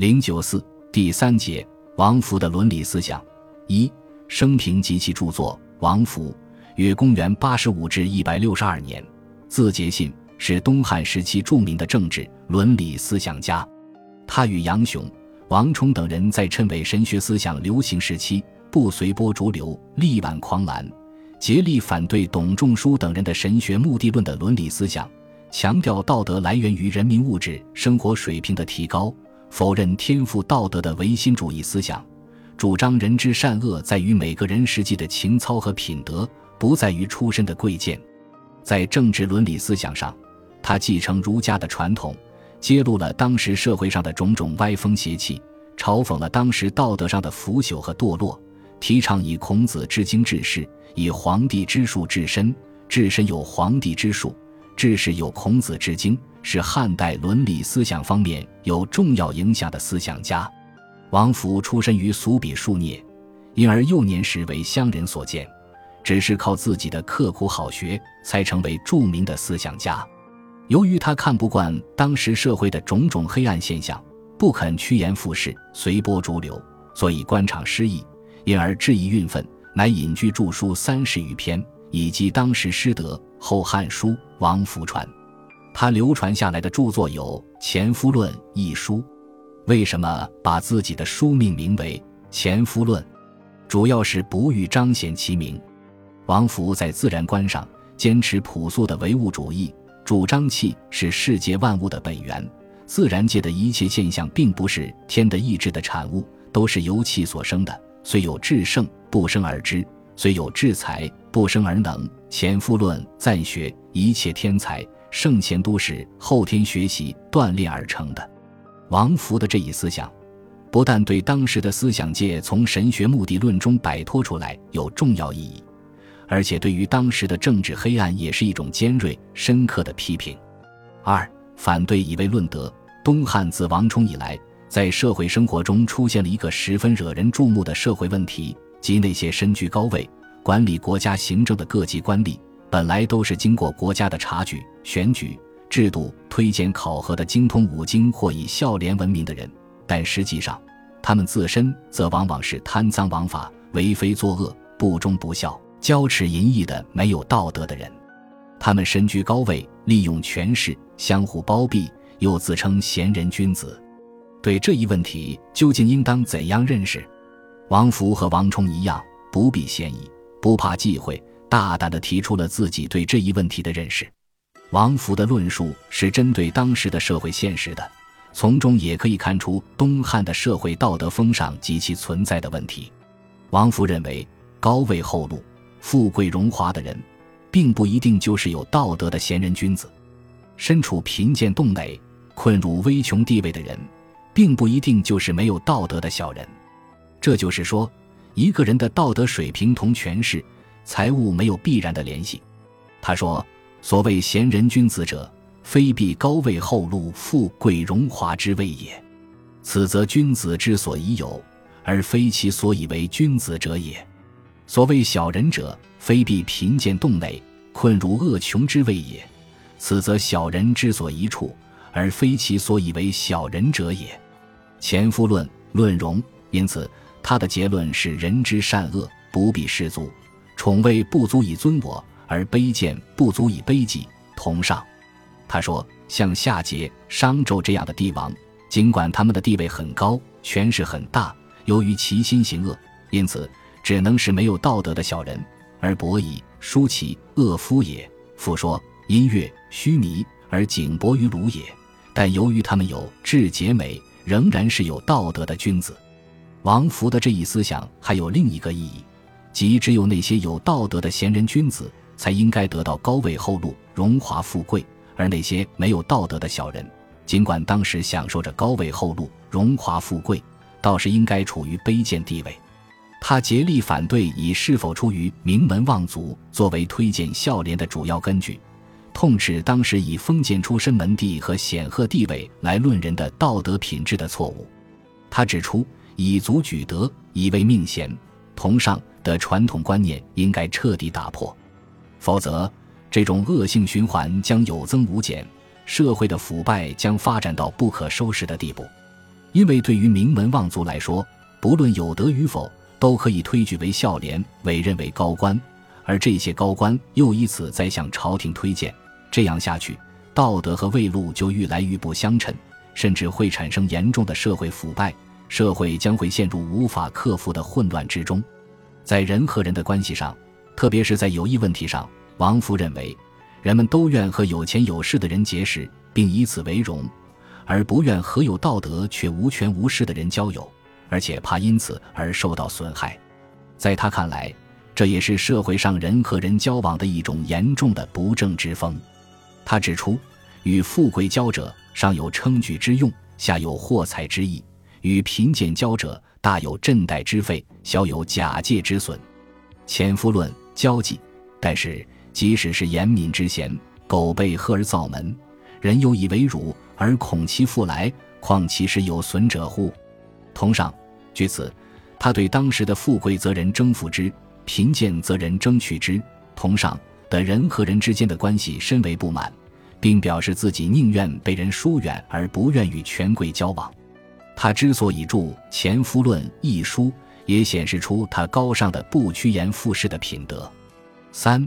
零九四第三节，王弗的伦理思想一生平及其著作。王弗，约公元八十五至一百六十二年，字节信，是东汉时期著名的政治伦理思想家。他与杨雄、王充等人在称为神学思想流行时期，不随波逐流，力挽狂澜，竭力反对董仲舒等人的神学目的论的伦理思想，强调道德来源于人民物质生活水平的提高，否认天赋道德的唯心主义思想。主张人之善恶在于每个人实际的情操和品德，不在于出身的贵贱。在政治伦理思想上，他继承儒家的传统，揭露了当时社会上的种种歪风邪气，嘲讽了当时道德上的腐朽和堕落，提倡以孔子之经治世，以皇帝之术治身，治身有皇帝之术，志士有孔子之经，是汉代伦理思想方面有重要影响的思想家。王甫出身于俗鄙数孽，因而幼年时为乡人所见，只是靠自己的刻苦好学才成为著名的思想家。由于他看不惯当时社会的种种黑暗现象，不肯趋炎附势、随波逐流，所以官场失意，因而志意郁愤，乃隐居著书三十余篇，以及当时师德《后汉书》《王弗传》。他流传下来的著作有《前夫论》一书。为什么把自己的书命名为《前夫论》？主要是不欲彰显其名。王弗在自然观上坚持朴素的唯物主义，主张气是世界万物的本源，自然界的一切现象并不是天的意志的产物，都是由气所生的。虽有至圣，不生而知；虽有至才，不生而能。《前夫论》赞学一切天才圣贤都是后天学习锻炼而成的。王弗的这一思想，不但对当时的思想界从神学目的论中摆脱出来有重要意义，而且对于当时的政治黑暗也是一种尖锐深刻的批评。二、反对以位论德。东汉自王充以来，在社会生活中出现了一个十分惹人注目的社会问题，即那些身居高位、管理国家行政的各级官吏，本来都是经过国家的察举、选举。制度推荐考核的精通五经或以孝廉闻名的人，但实际上，他们自身则往往是贪赃枉法、为非作恶、不忠不孝、骄持淫逸的没有道德的人。他们身居高位，利用权势，相互包庇，又自称贤人君子。对这一问题，究竟应当怎样认识？王弗和王充一样，不避嫌疑，不怕忌讳，大胆地提出了自己对这一问题的认识。王弗的论述是针对当时的社会现实的，从中也可以看出东汉的社会道德风尚及其存在的问题。王弗认为，高位厚禄、富贵荣华的人，并不一定就是有道德的贤人君子；身处贫贱洞内、困入危穷地位的人，并不一定就是没有道德的小人。这就是说，一个人的道德水平同权势、财物没有必然的联系。他说。所谓贤人君子者，非必高位厚禄、富贵荣华之谓也。此则君子之所以有，而非其所以为君子者也。所谓小人者，非必贫贱洞内、困入恶穷之谓也。此则小人之所一处，而非其所以为小人者也。前夫论论容，因此他的结论是：人之善恶，不必士足，宠位不足以尊我。而卑贱不足以卑己同上，他说：像夏桀、商纣这样的帝王，尽管他们的地位很高，权势很大，由于其心行恶，因此只能是没有道德的小人。而伯夷、叔齐恶夫也。复说音乐虚弥而景薄于鲁也。但由于他们有智节美，仍然是有道德的君子。王弗的这一思想还有另一个意义，即只有那些有道德的贤人君子。才应该得到高位厚禄、荣华富贵，而那些没有道德的小人，尽管当时享受着高位厚禄、荣华富贵，倒是应该处于卑贱地位。他竭力反对以是否出于名门望族作为推荐孝廉的主要根据，痛斥当时以封建出身门第和显赫地位来论人的道德品质的错误。他指出，以族举德、以位命贤、同上的传统观念应该彻底打破。否则，这种恶性循环将有增无减，社会的腐败将发展到不可收拾的地步。因为对于名门望族来说，不论有德与否，都可以推举为孝廉，委任为高官，而这些高官又以此再向朝廷推荐。这样下去，道德和位禄就愈来愈不相称，甚至会产生严重的社会腐败，社会将会陷入无法克服的混乱之中。在人和人的关系上，特别是在友谊问题上，王福认为，人们都愿和有钱有势的人结识，并以此为荣，而不愿和有道德却无权无势的人交友，而且怕因此而受到损害。在他看来，这也是社会上人和人交往的一种严重的不正之风。他指出，与富贵交者，上有称举之用，下有获财之意；与贫贱交者，大有镇代之费，小有假借之损。前夫论交际，但是即使是严敏之贤，苟被贺而造门，人又以为辱，而恐其复来，况其实有损者乎？同上。据此，他对当时的富贵则人征服之，贫贱则人争取之。同上。的人和人之间的关系深为不满，并表示自己宁愿被人疏远而不愿与权贵交往。他之所以著《前夫论》一书，也显示出他高尚的不趋炎附势的品德。三，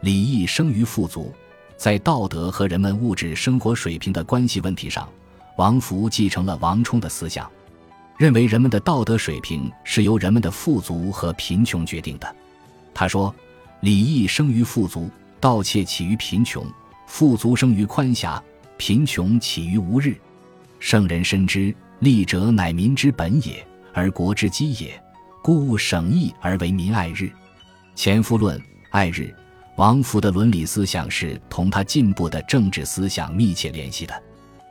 礼义生于富足，在道德和人们物质生活水平的关系问题上，王福继承了王充的思想，认为人们的道德水平是由人们的富足和贫穷决定的。他说。礼义生于富足，盗窃起于贫穷，富足生于宽狭，贫穷起于无日。圣人深知，利者乃民之本也，而国之基也。故务省义而为民爱日。前夫论爱日，王弗的伦理思想是同他进步的政治思想密切联系的。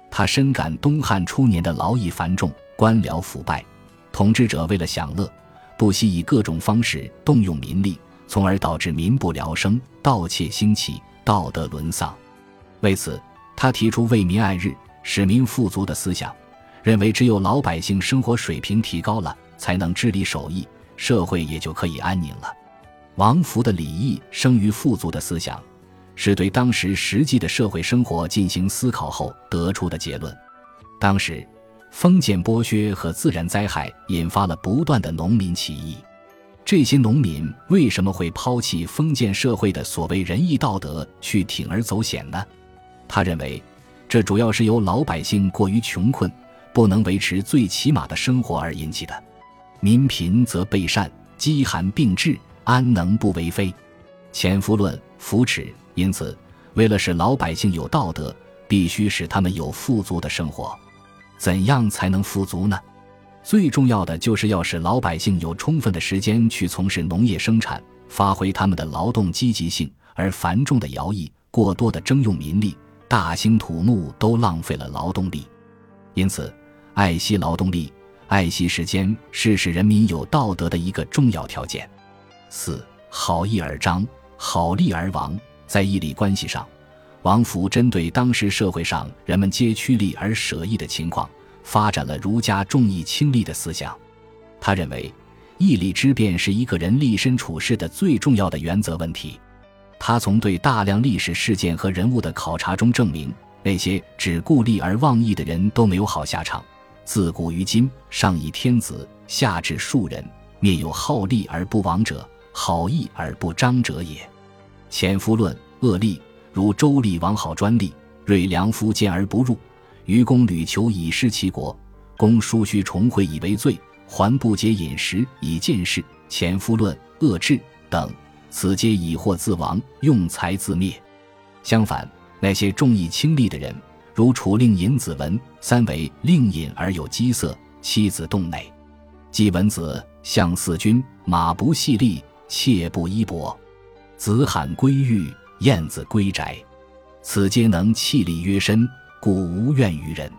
他深感东汉初年的劳役繁重，官僚腐败，统治者为了享乐，不惜以各种方式动用民力。从而导致民不聊生、盗窃兴起、道德沦丧。为此，他提出为民爱日、使民富足的思想，认为只有老百姓生活水平提高了，才能治理手艺，社会也就可以安宁了。王福的礼义生于富足的思想，是对当时实际的社会生活进行思考后得出的结论。当时，封建剥削和自然灾害引发了不断的农民起义。这些农民为什么会抛弃封建社会的所谓仁义道德，去铤而走险呢？他认为，这主要是由老百姓过于穷困，不能维持最起码的生活而引起的。民贫则备善，饥寒并至，安能不为非？潜伏论扶持，因此，为了使老百姓有道德，必须使他们有富足的生活。怎样才能富足呢？最重要的就是要使老百姓有充分的时间去从事农业生产，发挥他们的劳动积极性，而繁重的徭役、过多的征用民力、大兴土木都浪费了劳动力。因此，爱惜劳动力、爱惜时间是使人民有道德的一个重要条件。四好义而彰，好利而亡。在义利关系上，王福针对当时社会上人们皆趋利而舍义的情况。发展了儒家重义轻利的思想，他认为义利之辩是一个人立身处世的最重要的原则问题。他从对大量历史事件和人物的考察中证明，那些只顾利而忘义的人都没有好下场。自古于今，上以天子，下至庶人，灭有好利而不亡者，好义而不彰者也。前夫论恶利，如周厉王好专利，锐良夫见而不入。愚公屡求以失其国，公叔须重会以为罪，还不节饮食以见事，前夫论恶治等，此皆以祸自亡，用财自灭。相反，那些重义轻利的人，如楚令尹子文，三为令尹而有饥色，妻子动内；季文子相四君，马不系笠，妾不衣帛，子罕归玉，燕子归宅，此皆能气力约身。故无怨于人。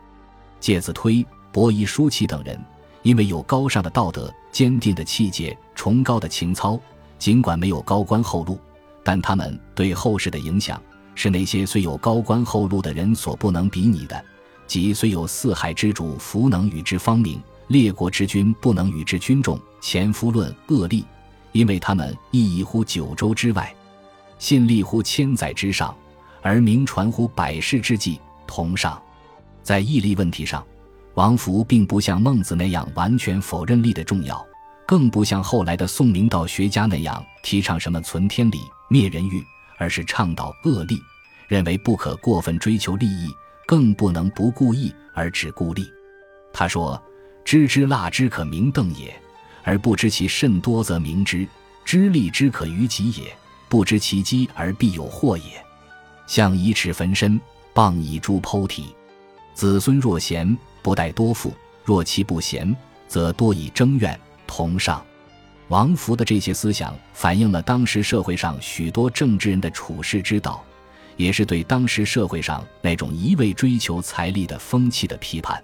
介子推、伯夷、叔齐等人，因为有高尚的道德、坚定的气节、崇高的情操，尽管没有高官厚禄，但他们对后世的影响，是那些虽有高官厚禄的人所不能比拟的。即虽有四海之主，弗能与之方明；列国之君，不能与之君重。前夫论恶利，因为他们意义乎九州之外，信立乎千载之上，而名传乎百世之际。同上，在义利问题上，王弗并不像孟子那样完全否认力的重要，更不像后来的宋明道学家那样提倡什么存天理、灭人欲，而是倡导恶利，认为不可过分追求利益，更不能不顾义而只顾利。他说：“知之辣之可明邓也，而不知其甚多则明之；知利之可于己也，不知其机而必有祸也。象以尺焚身，谤以诛剖体。子孙若贤。”不待多富，若其不贤，则多以争怨同上。王弗的这些思想反映了当时社会上许多政治人的处世之道，也是对当时社会上那种一味追求财力的风气的批判。